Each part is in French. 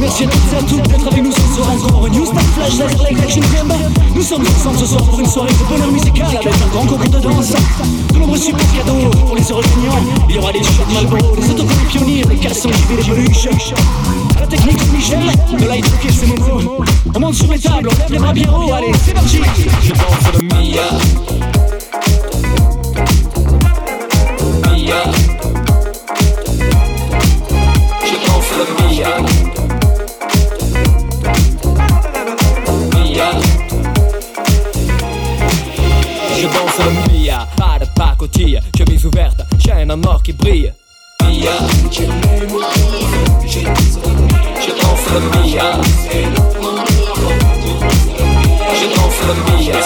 Merci à toutes et à toutes d'être avec nous ce soir encore. New Star Flash, Laserlight Action Club. Nous sommes ensemble ce soir pour une soirée de bonheur musical avec un grand concours de danse. De nombreux super cadeaux pour les heureux gagnants. Il y aura des shots Malboro, des autocollants pionniers, des caleçons JV, des peluches. La technique de Michel, de light ok c'est Momo. On monte sur les tables, on lève les bras bien haut, allez, c'est parti. Je danse le Mia. Mia. Je le Mia. Mia. Danse le Mia. Pas de pacotille, chemise ouverte, chaîne en or qui brille. Mia. Je danse le Mia. Je danse le Mia.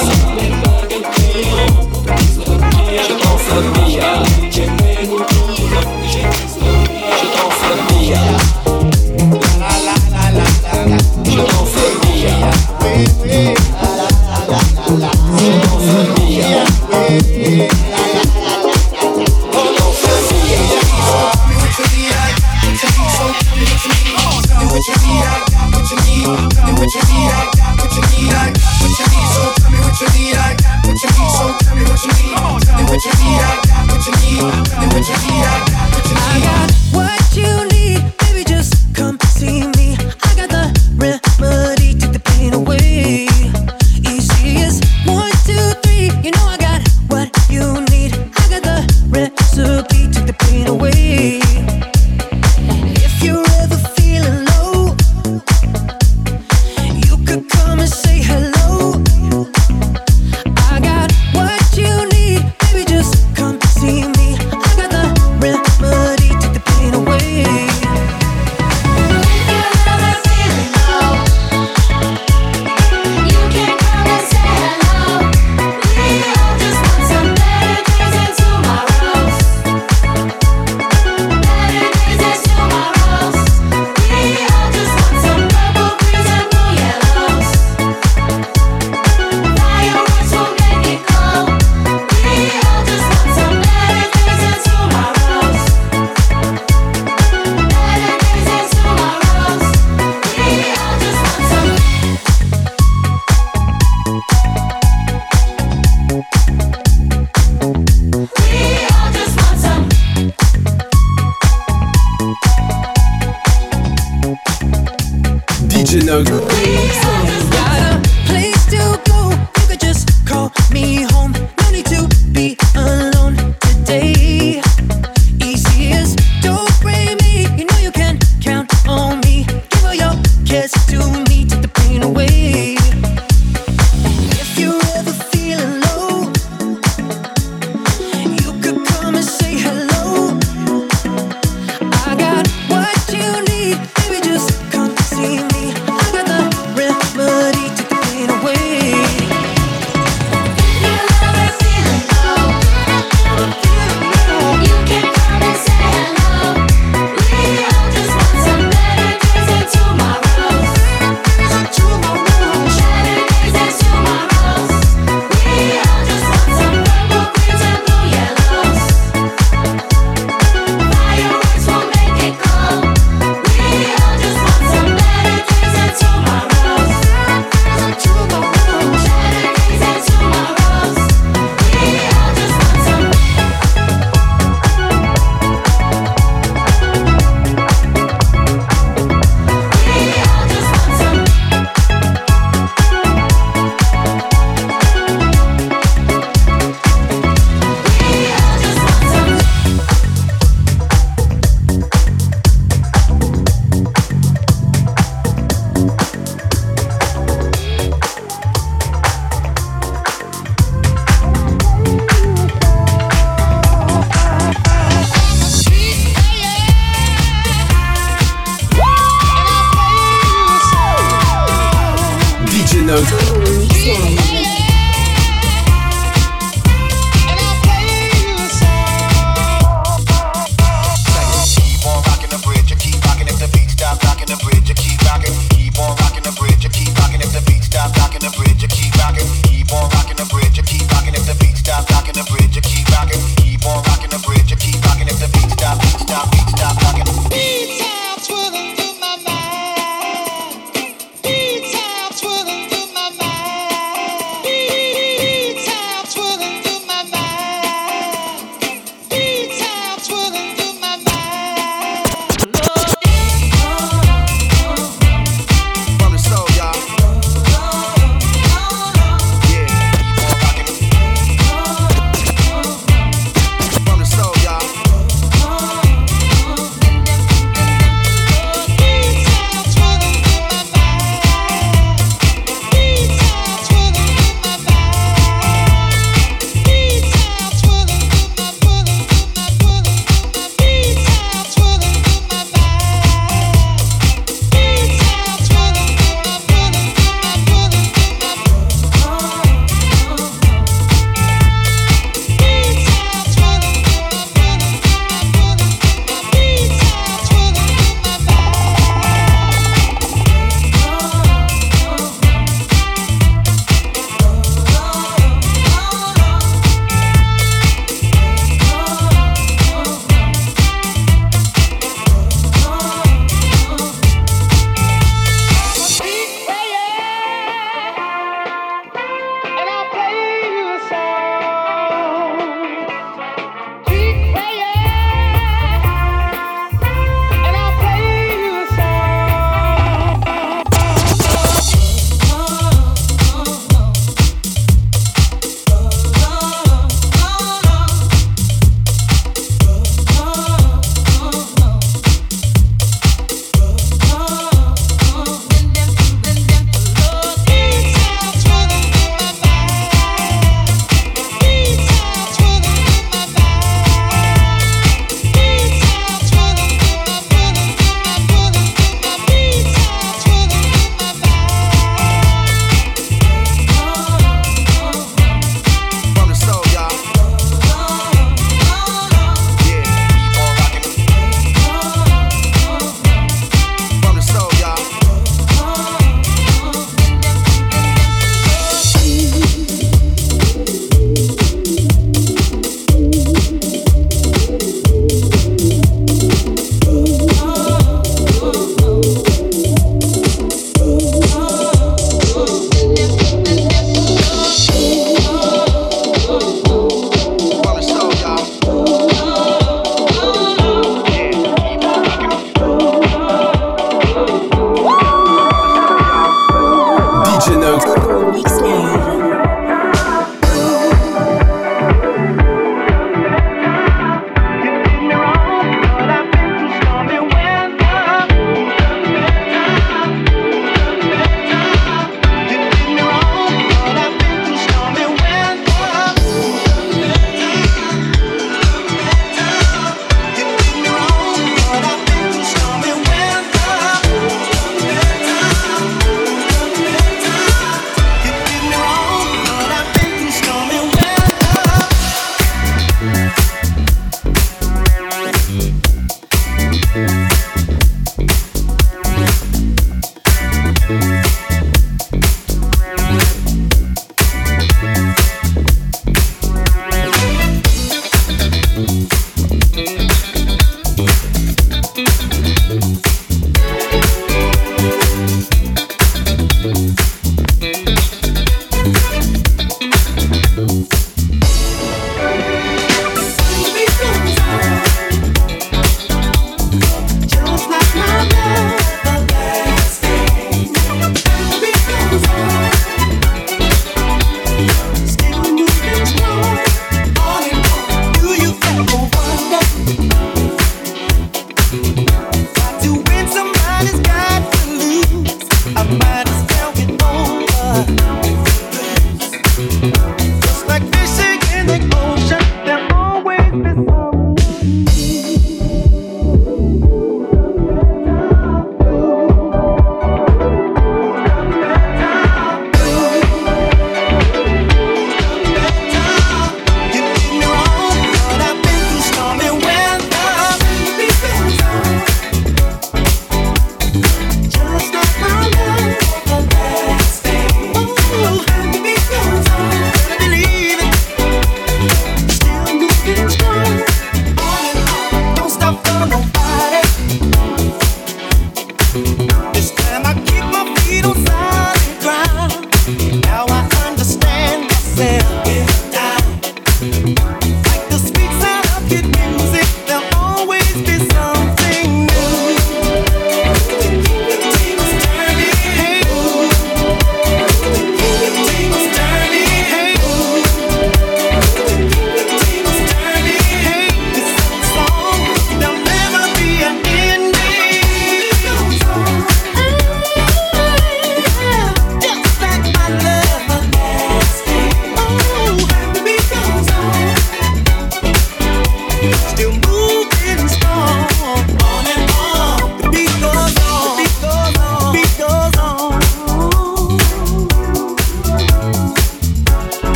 Je danse le Mia. what you need, I got what you need. Then what you need, I got what you need. I got what you need.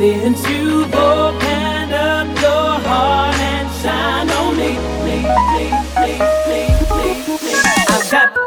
Since you've opened up your heart and shine on me, me, me, me, me, me, me. I've got,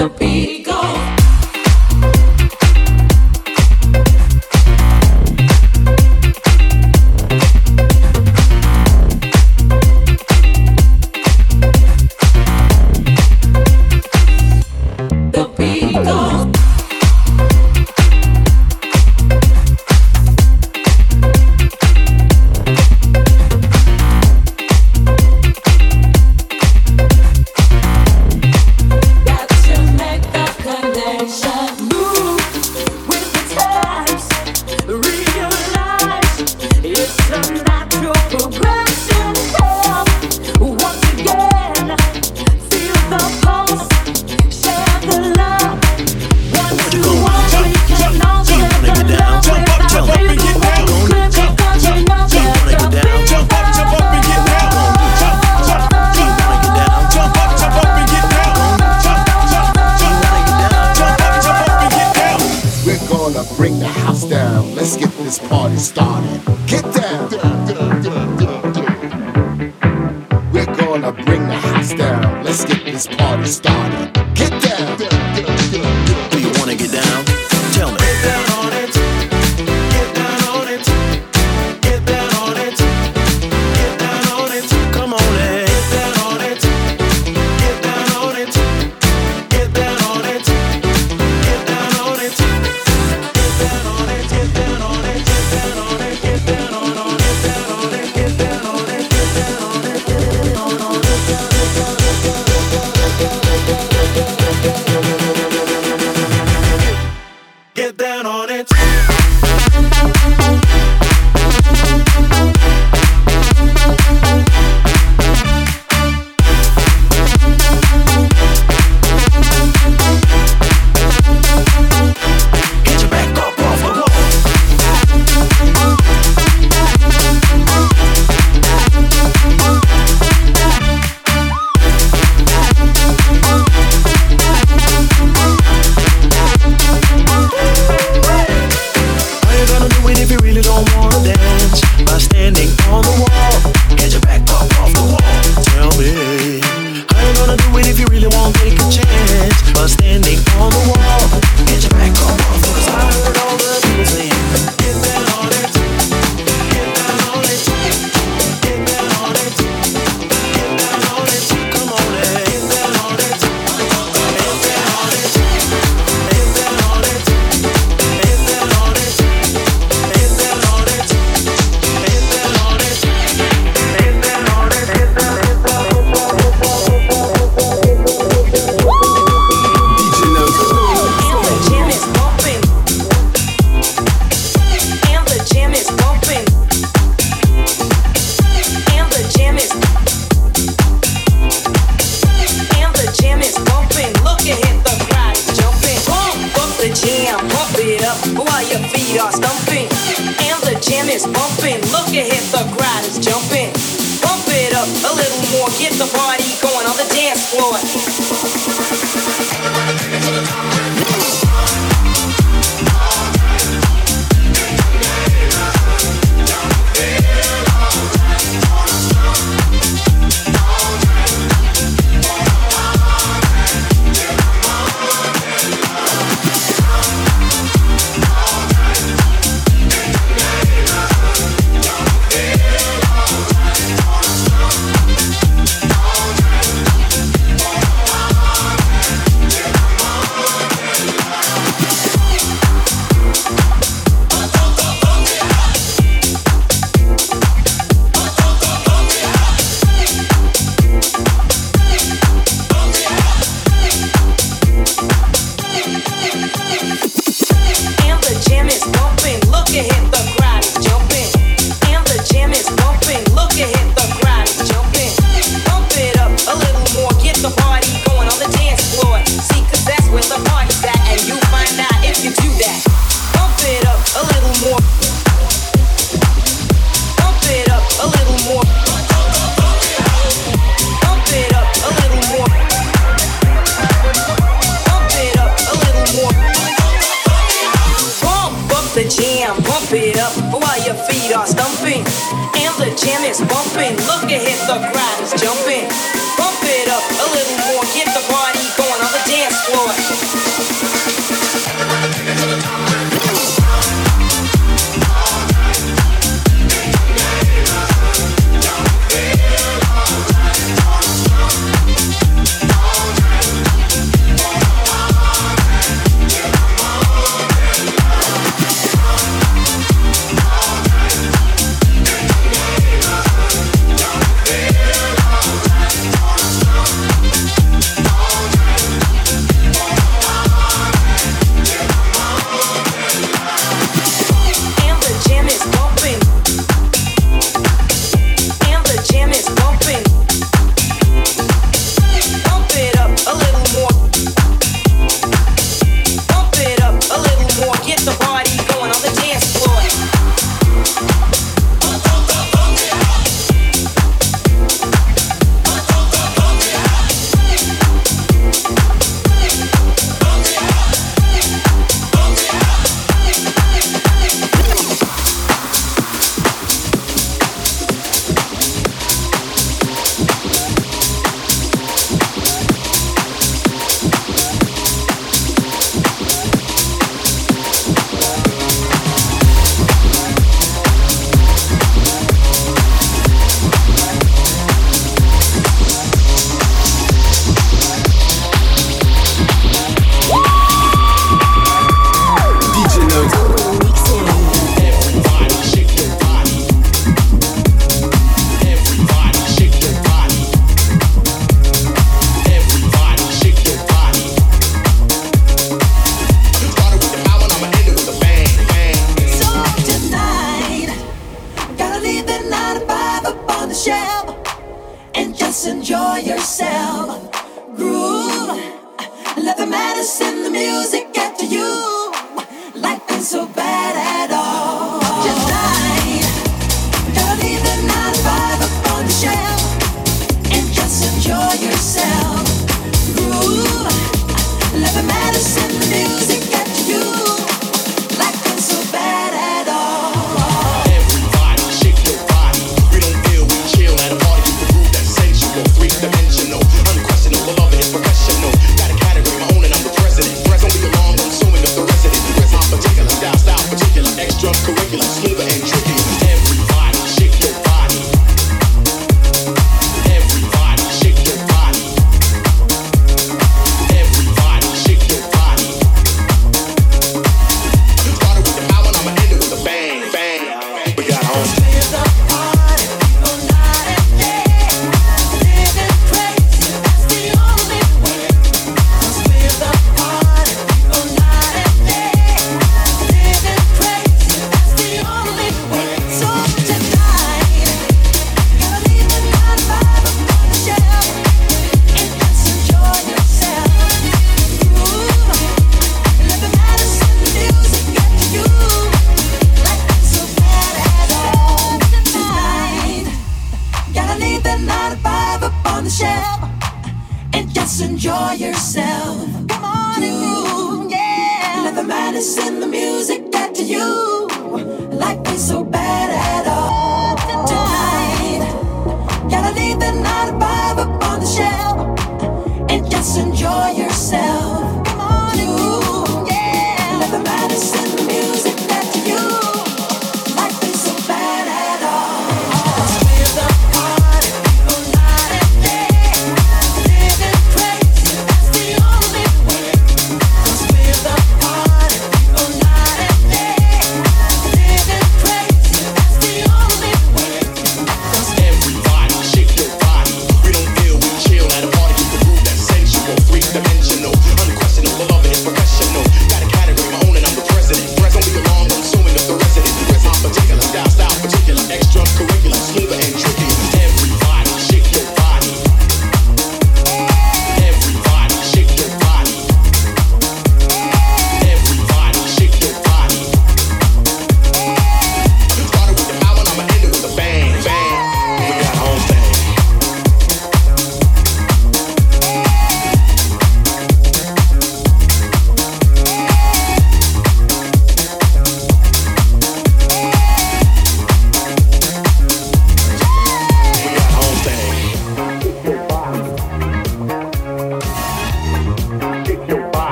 the beat. bring the house down. Let's get this party started.